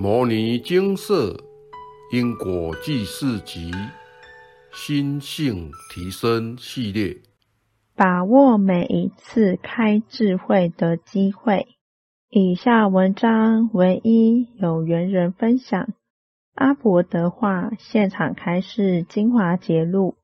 摩尼精舍因果记事集心性提升系列，把握每一次开智慧的机会。以下文章唯一有缘人分享。阿伯的话，现场开示精华节录，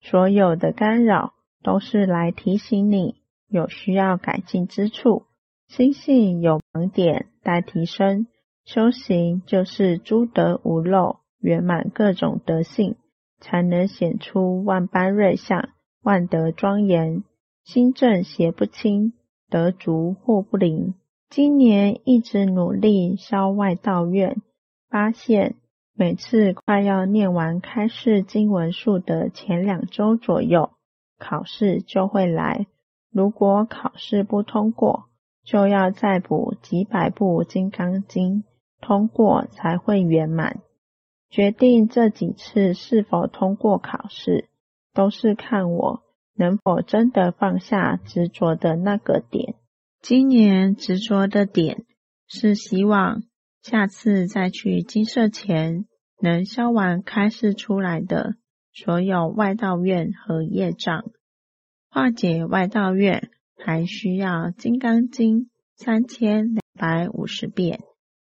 所有的干扰都是来提醒你有需要改进之处，心性有盲点待提升。修行就是诸德无漏，圆满各种德性，才能显出万般瑞相，万德庄严。心正邪不侵，德足祸不临。今年一直努力消外道怨，发现每次快要念完开示经文数的前两周左右，考试就会来。如果考试不通过，就要再补几百部《金刚经》。通过才会圆满。决定这几次是否通过考试，都是看我能否真的放下执着的那个点。今年执着的点是希望下次再去金色前，能消完开示出来的所有外道院和业障。化解外道院，还需要《金刚经》三千两百五十遍。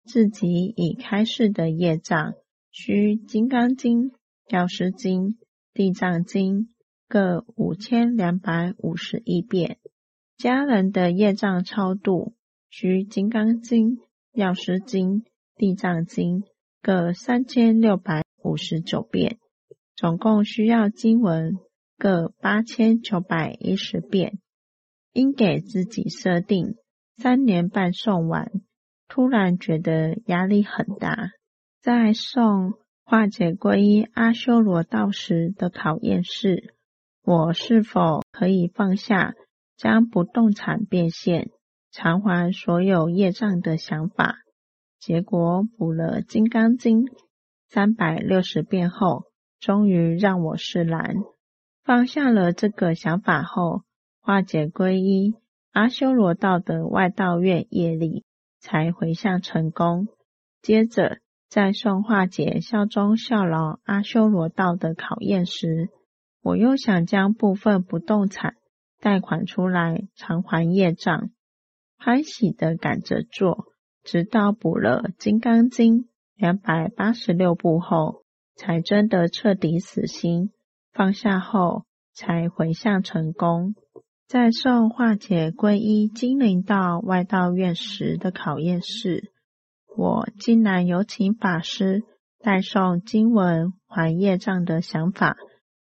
自己已开示的业障，需《金刚经》《药师经》《地藏经》各五千两百五十一遍；家人的业障超度，需《金刚经》《药师经》《地藏经》各三千六百五十九遍，总共需要经文各八千九百一十遍。应给自己设定三年半送完。突然觉得压力很大，在送化解皈依阿修罗道时的考验是：我是否可以放下将不动产变现、偿还所有业障的想法？结果补了《金刚经》三百六十遍后，终于让我释然，放下了这个想法后，化解皈依阿修罗道的外道院业力。才回向成功。接着，在送化解效忠效劳阿修罗道的考验时，我又想将部分不动产贷款出来偿还业障，欢喜的赶着做，直到补了《金刚经》两百八十六部后，才真的彻底死心，放下后才回向成功。在送化解皈依精灵道外道院时的考验是，我竟然有请法师代送经文还业障的想法，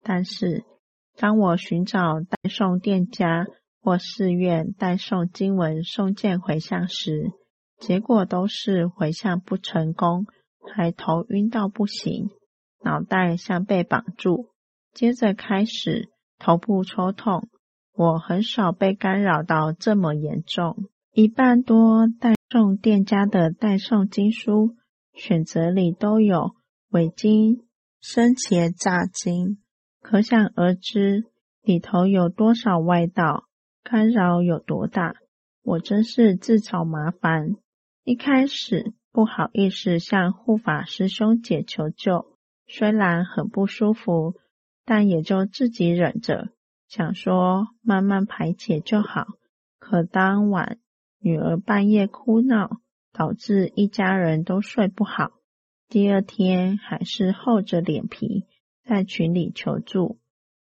但是当我寻找代送店家或寺院代送经文送件回向时，结果都是回向不成功，还头晕到不行，脑袋像被绑住，接着开始头部抽痛。我很少被干扰到这么严重。一半多代送店家的代送经书选择里都有伪经、生茄炸经，可想而知里头有多少外道干扰有多大。我真是自找麻烦。一开始不好意思向护法师兄姐求救，虽然很不舒服，但也就自己忍着。想说慢慢排解就好，可当晚女儿半夜哭闹，导致一家人都睡不好。第二天还是厚着脸皮在群里求助。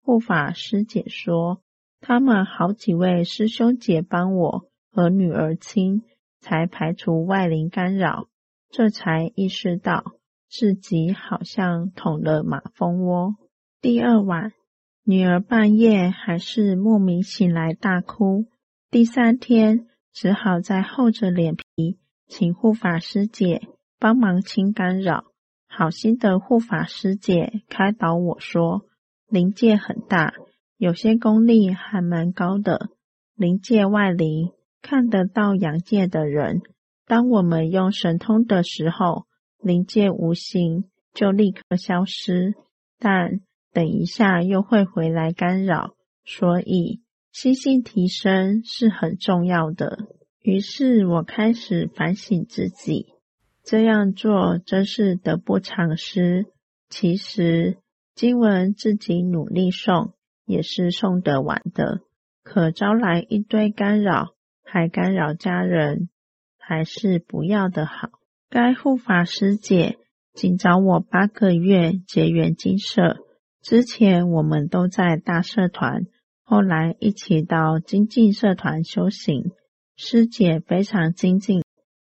护法师姐说，他们好几位师兄姐帮我和女儿亲，才排除外灵干扰。这才意识到自己好像捅了马蜂窝。第二晚。女儿半夜还是莫名醒来大哭，第三天只好再厚着脸皮请护法师姐帮忙清干扰。好心的护法师姐开导我说：“灵界很大，有些功力还蛮高的。灵界外灵看得到阳界的人，当我们用神通的时候，灵界无形就立刻消失。但……”等一下又会回来干扰，所以心性提升是很重要的。于是我开始反省自己，这样做真是得不偿失。其实经文自己努力送，也是送得完的，可招来一堆干扰，还干扰家人，还是不要的好。该护法师姐仅找我八个月结缘金社，之前我们都在大社团。后来一起到精进社团修行，师姐非常精进，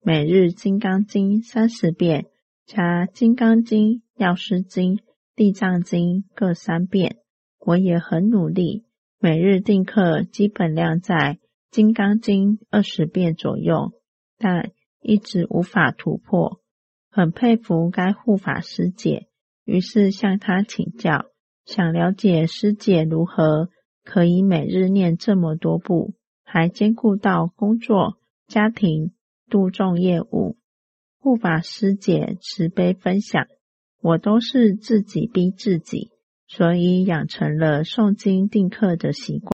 每日《金刚经》三十遍，加《金刚经》《药师经》《地藏经》各三遍。我也很努力，每日定课基本量在《金刚经》二十遍左右，但一直无法突破。很佩服该护法师姐，于是向她请教，想了解师姐如何。可以每日念这么多部，还兼顾到工作、家庭、度众业务。护法师姐慈悲分享，我都是自己逼自己，所以养成了诵经定课的习惯。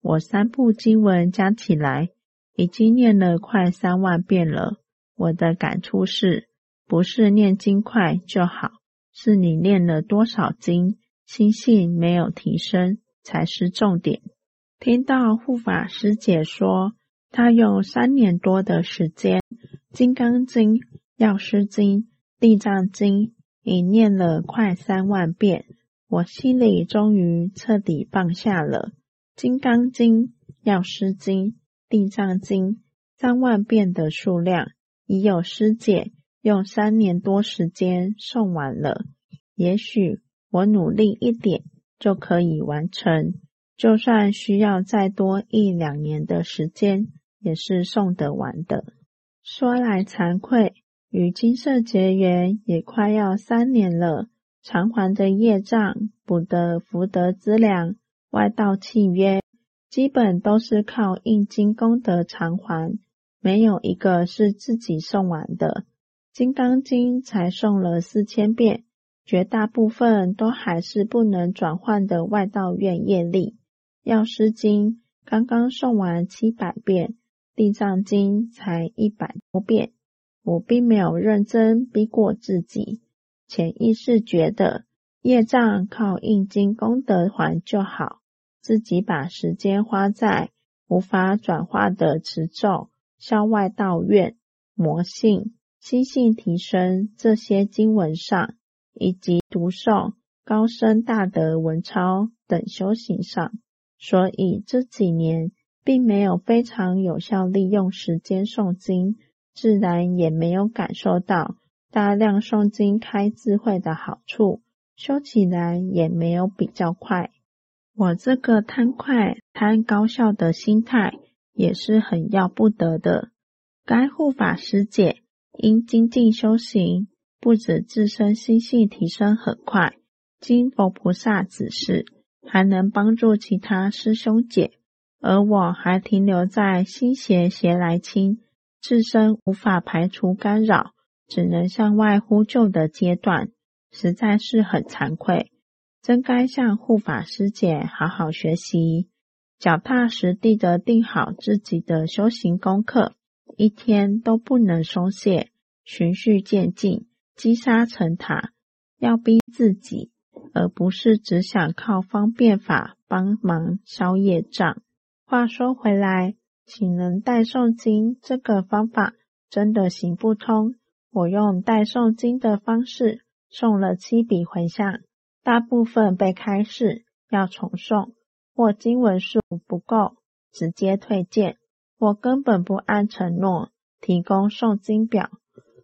我三部经文加起来，已经念了快三万遍了。我的感触是，不是念经快就好，是你念了多少经，心性没有提升。才是重点。听到护法师姐说，她用三年多的时间，《金刚经》《药师经》《地藏经》已念了快三万遍，我心里终于彻底放下了。《金刚经》《药师经》《地藏经》三万遍的数量，已有师姐用三年多时间诵完了。也许我努力一点。就可以完成，就算需要再多一两年的时间，也是送得完的。说来惭愧，与金色结缘也快要三年了，偿还的业障、补的福德资粮、外道契约，基本都是靠印经功德偿还，没有一个是自己送完的。金刚经才送了四千遍。绝大部分都还是不能转换的外道愿业力。药师经刚刚诵完七百遍，地藏经才一百多遍。我并没有认真逼过自己，潜意识觉得业障靠印经功德还就好，自己把时间花在无法转化的持咒、消外道愿、魔性、心性提升这些经文上。以及读诵高深大德文抄等修行上，所以这几年并没有非常有效利用时间诵经，自然也没有感受到大量诵经开智慧的好处，修起来也没有比较快。我这个贪快贪高效的心态也是很要不得的。该护法师姐因精进修行。不止自身心性提升很快，经佛菩萨指示，还能帮助其他师兄姐，而我还停留在心邪邪来侵，自身无法排除干扰，只能向外呼救的阶段，实在是很惭愧，真该向护法师姐好好学习，脚踏实地的定好自己的修行功课，一天都不能松懈，循序渐进。积沙成塔，要逼自己，而不是只想靠方便法帮忙消业障。话说回来，请人代诵经这个方法真的行不通。我用代诵经的方式送了七笔回向，大部分被开示要重送，或经文数不够，直接退件，或根本不按承诺提供诵经表。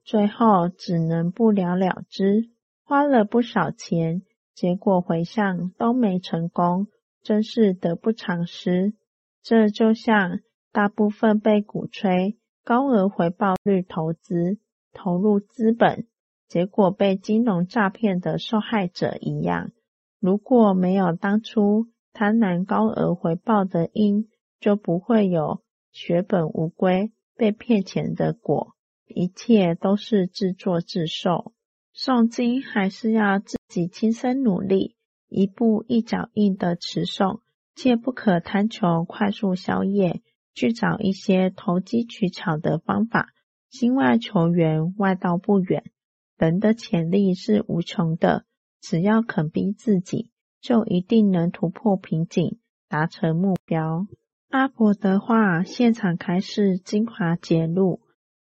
最后只能不了了之，花了不少钱，结果回向都没成功，真是得不偿失。这就像大部分被鼓吹高额回报率投资投入资本，结果被金融诈骗的受害者一样。如果没有当初贪婪高额回报的因，就不会有血本无归、被骗钱的果。一切都是自作自受，诵经还是要自己亲身努力，一步一脚印的持诵，切不可贪求快速消业，去找一些投机取巧的方法，心外求缘，外道不远。人的潜力是无穷的，只要肯逼自己，就一定能突破瓶颈，达成目标。阿婆的话，现场开示精华揭露：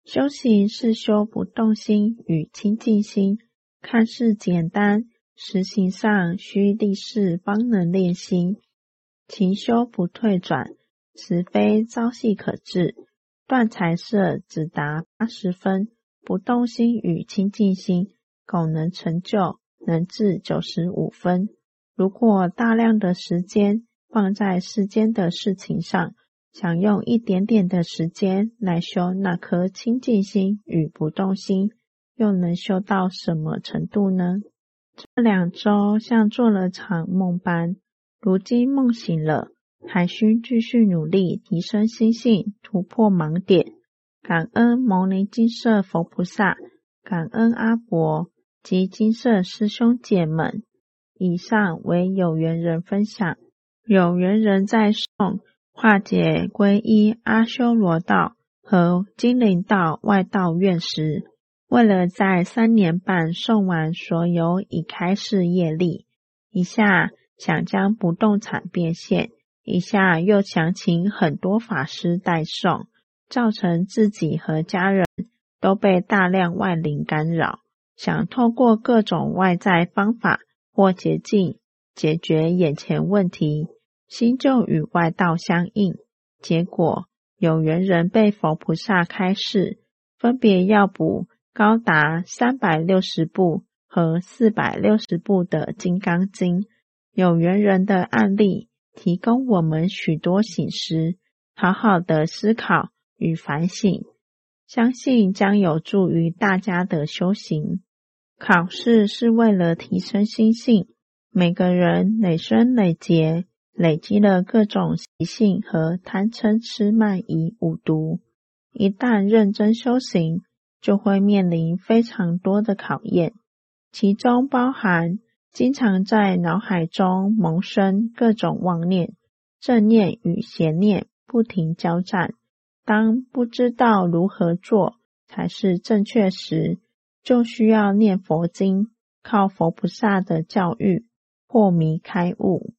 修行是修不动心与清净心，看似简单，实行上需立誓方能练心。勤修不退转，此非朝夕可至。断财色只达八十分。不动心与清净心，苟能成就能至九十五分。如果大量的时间放在世间的事情上，想用一点点的时间来修那颗清净心与不动心，又能修到什么程度呢？这两周像做了场梦般，如今梦醒了，还需继续努力提升心性，突破盲点。感恩牟尼金色佛菩萨，感恩阿伯及金色师兄姐们。以上为有缘人分享。有缘人在送化解皈依阿修罗道和精灵道外道院时，为了在三年半送完所有已开示业力，一下想将不动产变现，一下又想请很多法师代送。造成自己和家人都被大量外灵干扰，想透过各种外在方法或捷径解决眼前问题，心就与外道相应。结果有缘人被佛菩萨开示，分别要补高达三百六十部和四百六十部的《金刚经》。有缘人的案例提供我们许多醒思，好好的思考。与反省，相信将有助于大家的修行。考试是为了提升心性，每个人累生累劫累积了各种习性和贪嗔痴慢疑五毒，一旦认真修行，就会面临非常多的考验，其中包含经常在脑海中萌生各种妄念，正念与邪念不停交战。当不知道如何做才是正确时，就需要念佛经，靠佛菩萨的教育破迷开悟。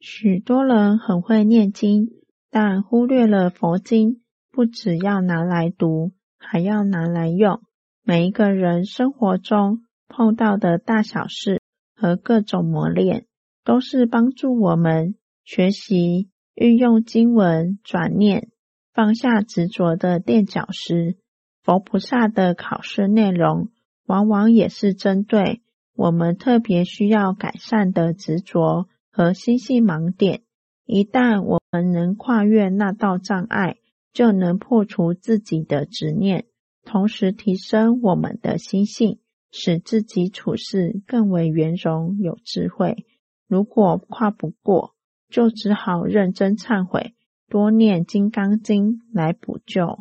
许多人很会念经，但忽略了佛经不只要拿来读，还要拿来用。每一个人生活中碰到的大小事和各种磨练，都是帮助我们学习运用经文转念。放下执着的垫脚石，佛菩萨的考试内容，往往也是针对我们特别需要改善的执着和心性盲点。一旦我们能跨越那道障碍，就能破除自己的执念，同时提升我们的心性，使自己处事更为圆融有智慧。如果跨不过，就只好认真忏悔。多念《金刚经》来补救。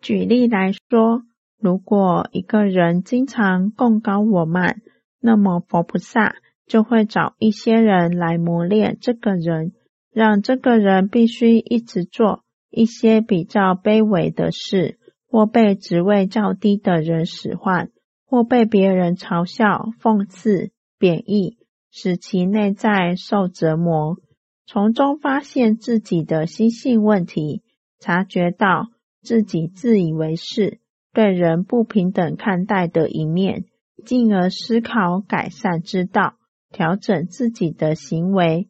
举例来说，如果一个人经常共高我慢，那么佛菩萨就会找一些人来磨练这个人，让这个人必须一直做一些比较卑微的事，或被职位较低的人使唤，或被别人嘲笑、讽刺、贬义，使其内在受折磨。从中发现自己的心性问题，察觉到自己自以为是、对人不平等看待的一面，进而思考改善之道，调整自己的行为，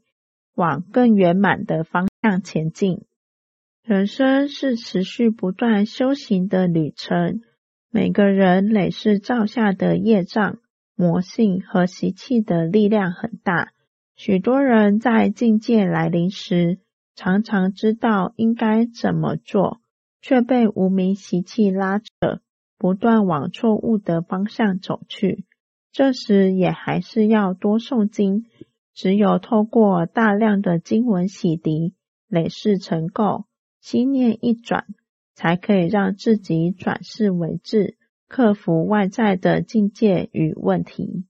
往更圆满的方向前进。人生是持续不断修行的旅程，每个人累世造下的业障、魔性和习气的力量很大。许多人在境界来临时，常常知道应该怎么做，却被无名习气拉扯，不断往错误的方向走去。这时也还是要多诵经，只有透过大量的经文洗涤、累世成垢，心念一转，才可以让自己转世为智，克服外在的境界与问题。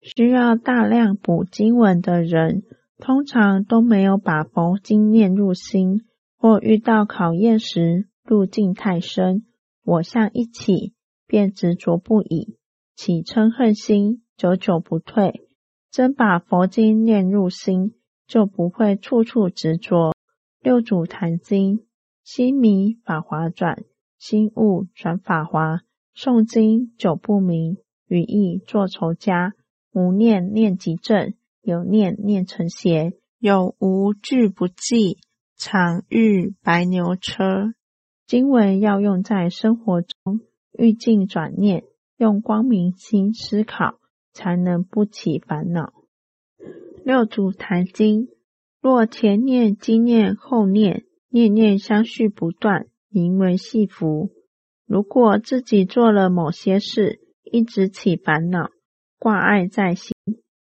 需要大量补经文的人，通常都没有把佛经念入心，或遇到考验时路径太深，我相一起，便执着不已，起嗔恨心，久久不退。真把佛经念入心，就不会处处执着。六祖坛经，心迷法华转，心悟转法华。诵经久不明，语意作愁家。无念念即正，有念念成邪。有无俱不忌，常遇白牛车。经文要用在生活中，欲境转念，用光明心思考，才能不起烦恼。六祖坛经：若前念、今念、后念，念念相续不断，名为系福。如果自己做了某些事，一直起烦恼、挂碍在心，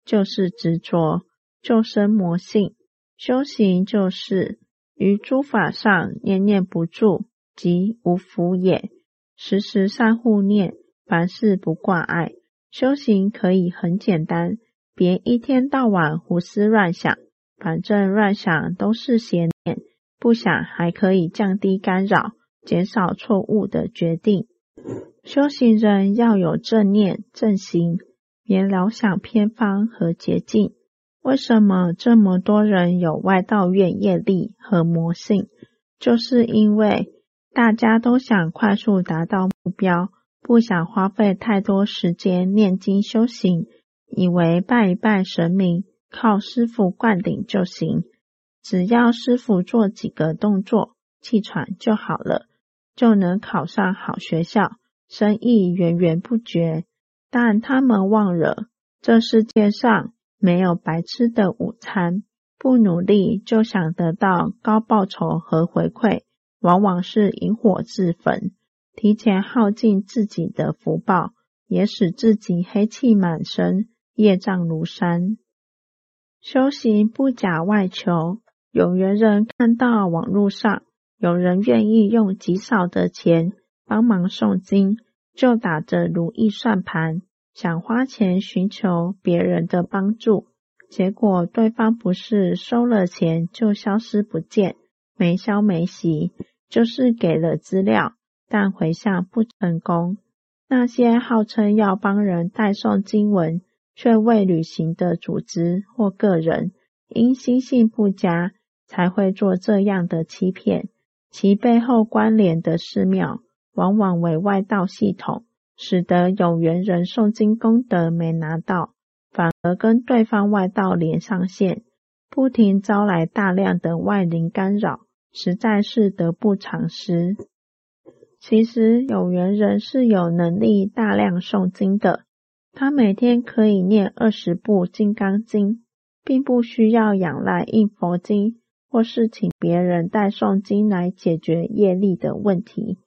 就是执着。就生魔性，修行就是于诸法上念念不住，即无福也。时时善护念，凡事不挂碍，修行可以很简单。别一天到晚胡思乱想，反正乱想都是邪念，不想还可以降低干扰，减少错误的决定。修行人要有正念正行，别老想偏方和捷径。为什么这么多人有外道愿业力和魔性？就是因为大家都想快速达到目标，不想花费太多时间念经修行，以为拜一拜神明，靠师傅灌顶就行，只要师傅做几个动作，气喘就好了，就能考上好学校，生意源源不绝。但他们忘了，这世界上。没有白吃的午餐，不努力就想得到高报酬和回馈，往往是引火自焚，提前耗尽自己的福报，也使自己黑气满身，业障如山。修行不假外求，有缘人看到网络上有人愿意用极少的钱帮忙诵经，就打着如意算盘。想花钱寻求别人的帮助，结果对方不是收了钱就消失不见，没消没息，就是给了资料，但回向不成功。那些号称要帮人代诵经文却未履行的组织或个人，因心性不佳，才会做这样的欺骗。其背后关联的寺庙，往往为外道系统。使得有缘人诵经功德没拿到，反而跟对方外道连上线，不停招来大量的外灵干扰，实在是得不偿失。其实有缘人是有能力大量诵经的，他每天可以念二十部《金刚经》，并不需要仰赖印佛经或是请别人代诵经来解决业力的问题。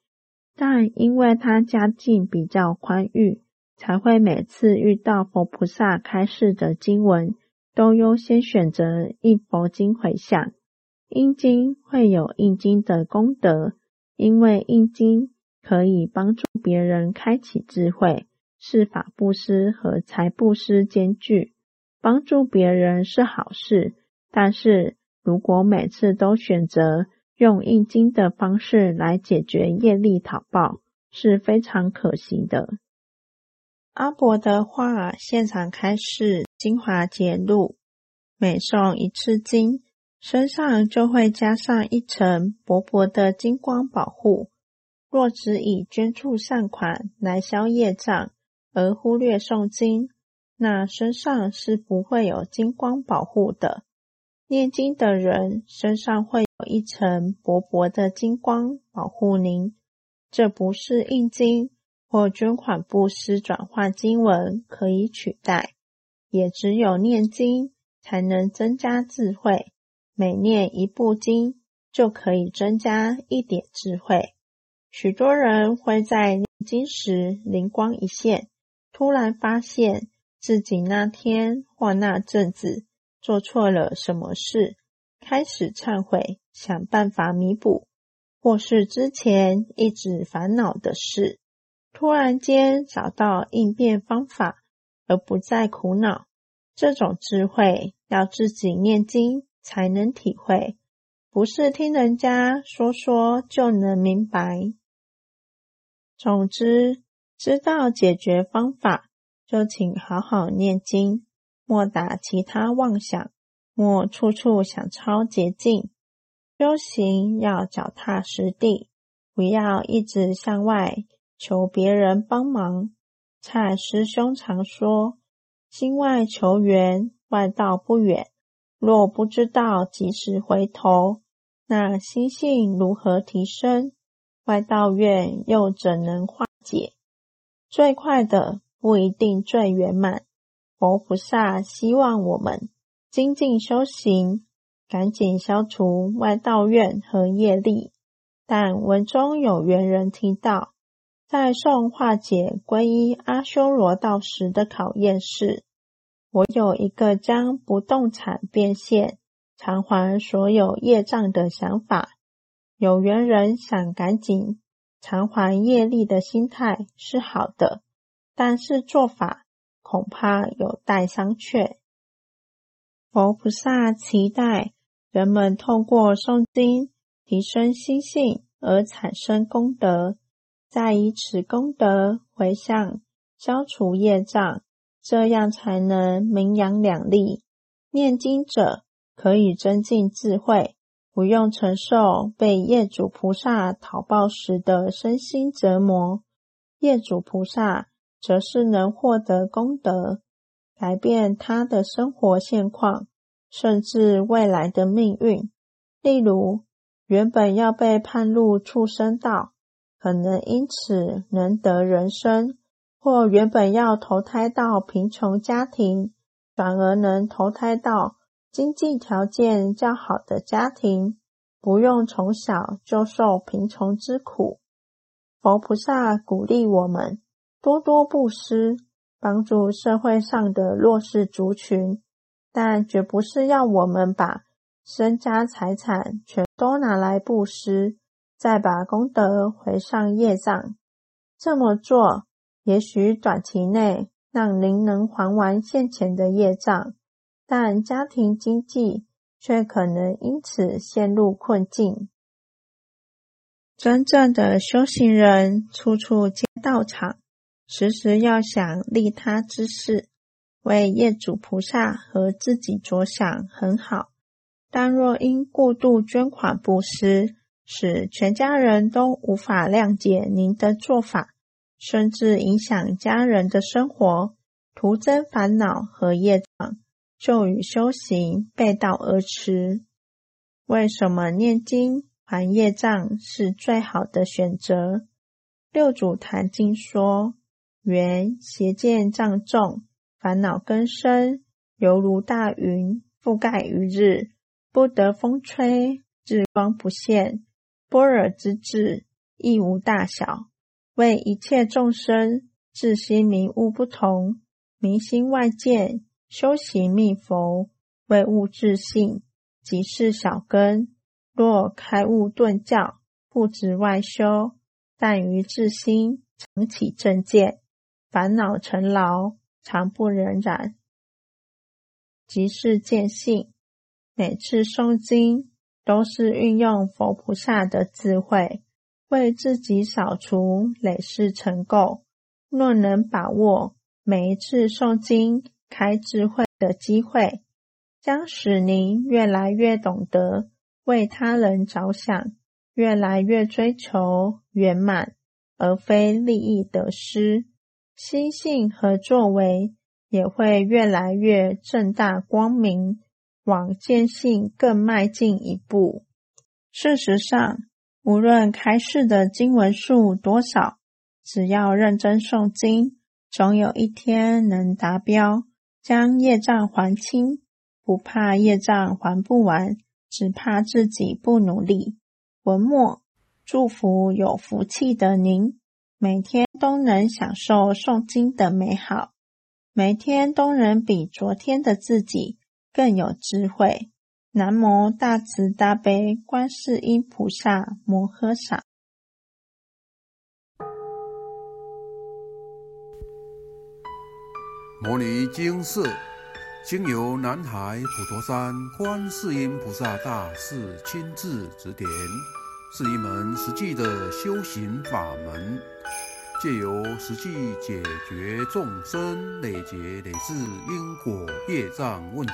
但因为他家境比较宽裕，才会每次遇到佛菩萨开示的经文，都优先选择印佛经回向。印经会有印经的功德，因为印经可以帮助别人开启智慧，是法布施和财布施兼具。帮助别人是好事，但是如果每次都选择，用印经的方式来解决业力讨报是非常可惜的。阿伯的话，现场开示精华节录，每诵一次经，身上就会加上一层薄薄的金光保护。若只以捐助善款来消业障，而忽略诵经，那身上是不会有金光保护的。念经的人身上会。有一层薄薄的金光保护您，这不是印经或捐款布施转化经文可以取代，也只有念经才能增加智慧。每念一部经，就可以增加一点智慧。许多人会在念经时灵光一现，突然发现自己那天或那阵子做错了什么事。开始忏悔，想办法弥补，或是之前一直烦恼的事，突然间找到应变方法，而不再苦恼。这种智慧要自己念经才能体会，不是听人家说说就能明白。总之，知道解决方法，就请好好念经，莫打其他妄想，莫处处想抄捷径。修行要脚踏实地，不要一直向外求别人帮忙。蔡师兄常说：“心外求援，外道不远。若不知道及时回头，那心性如何提升？外道愿又怎能化解？最快的不一定最圆满。佛菩萨希望我们精进修行。”赶紧消除外道怨和业力。但文中有缘人提到，在送化解皈依阿修罗道时的考验是：我有一个将不动产变现偿还所有业障的想法。有缘人想赶紧偿还业力的心态是好的，但是做法恐怕有待商榷。佛菩萨期待。人们透过诵经提升心性而产生功德，再以此功德回向消除业障，这样才能名扬两利。念经者可以增进智慧，不用承受被业主菩萨讨报时的身心折磨；业主菩萨则是能获得功德，改变他的生活现况。甚至未来的命运，例如原本要被判入畜生道，可能因此能得人生；或原本要投胎到贫穷家庭，反而能投胎到经济条件较好的家庭，不用从小就受贫穷之苦。佛菩萨鼓励我们多多布施，帮助社会上的弱势族群。但绝不是要我们把身家财产全都拿来布施，再把功德回上业障。这么做，也许短期内让您能还完现前的业障，但家庭经济却可能因此陷入困境。真正的修行人，处处皆道场，时时要想利他之事。为业主菩萨和自己着想很好，但若因过度捐款布施，使全家人都无法谅解您的做法，甚至影响家人的生活，徒增烦恼和业障，就与修行背道而驰。为什么念经还业障是最好的选择？六祖坛经说：“缘邪见障重。”烦恼根深，犹如大云覆盖于日，不得风吹，日光不现。般若之智亦无大小，为一切众生自心明悟不同，明心外见，修行密佛，为悟自性，即是小根。若开悟顿教，不止外修，但于自心常起正见，烦恼成牢。常不忍染，即是见性。每次诵经，都是运用佛菩萨的智慧，为自己扫除累世尘垢。若能把握每一次诵经开智慧的机会，将使您越来越懂得为他人着想，越来越追求圆满，而非利益得失。心性和作为也会越来越正大光明，往见性更迈进一步。事实上，无论开示的经文数多少，只要认真诵经，总有一天能达标，将业障还清。不怕业障还不完，只怕自己不努力。文末祝福有福气的您。每天都能享受诵经的美好，每天都能比昨天的自己更有智慧。南无大慈大悲观世音菩萨摩诃萨。摩尼经寺经由南海普陀山观世音菩萨大士亲自指点，是一门实际的修行法门。借由实际解决众生累劫累世因果业障问题，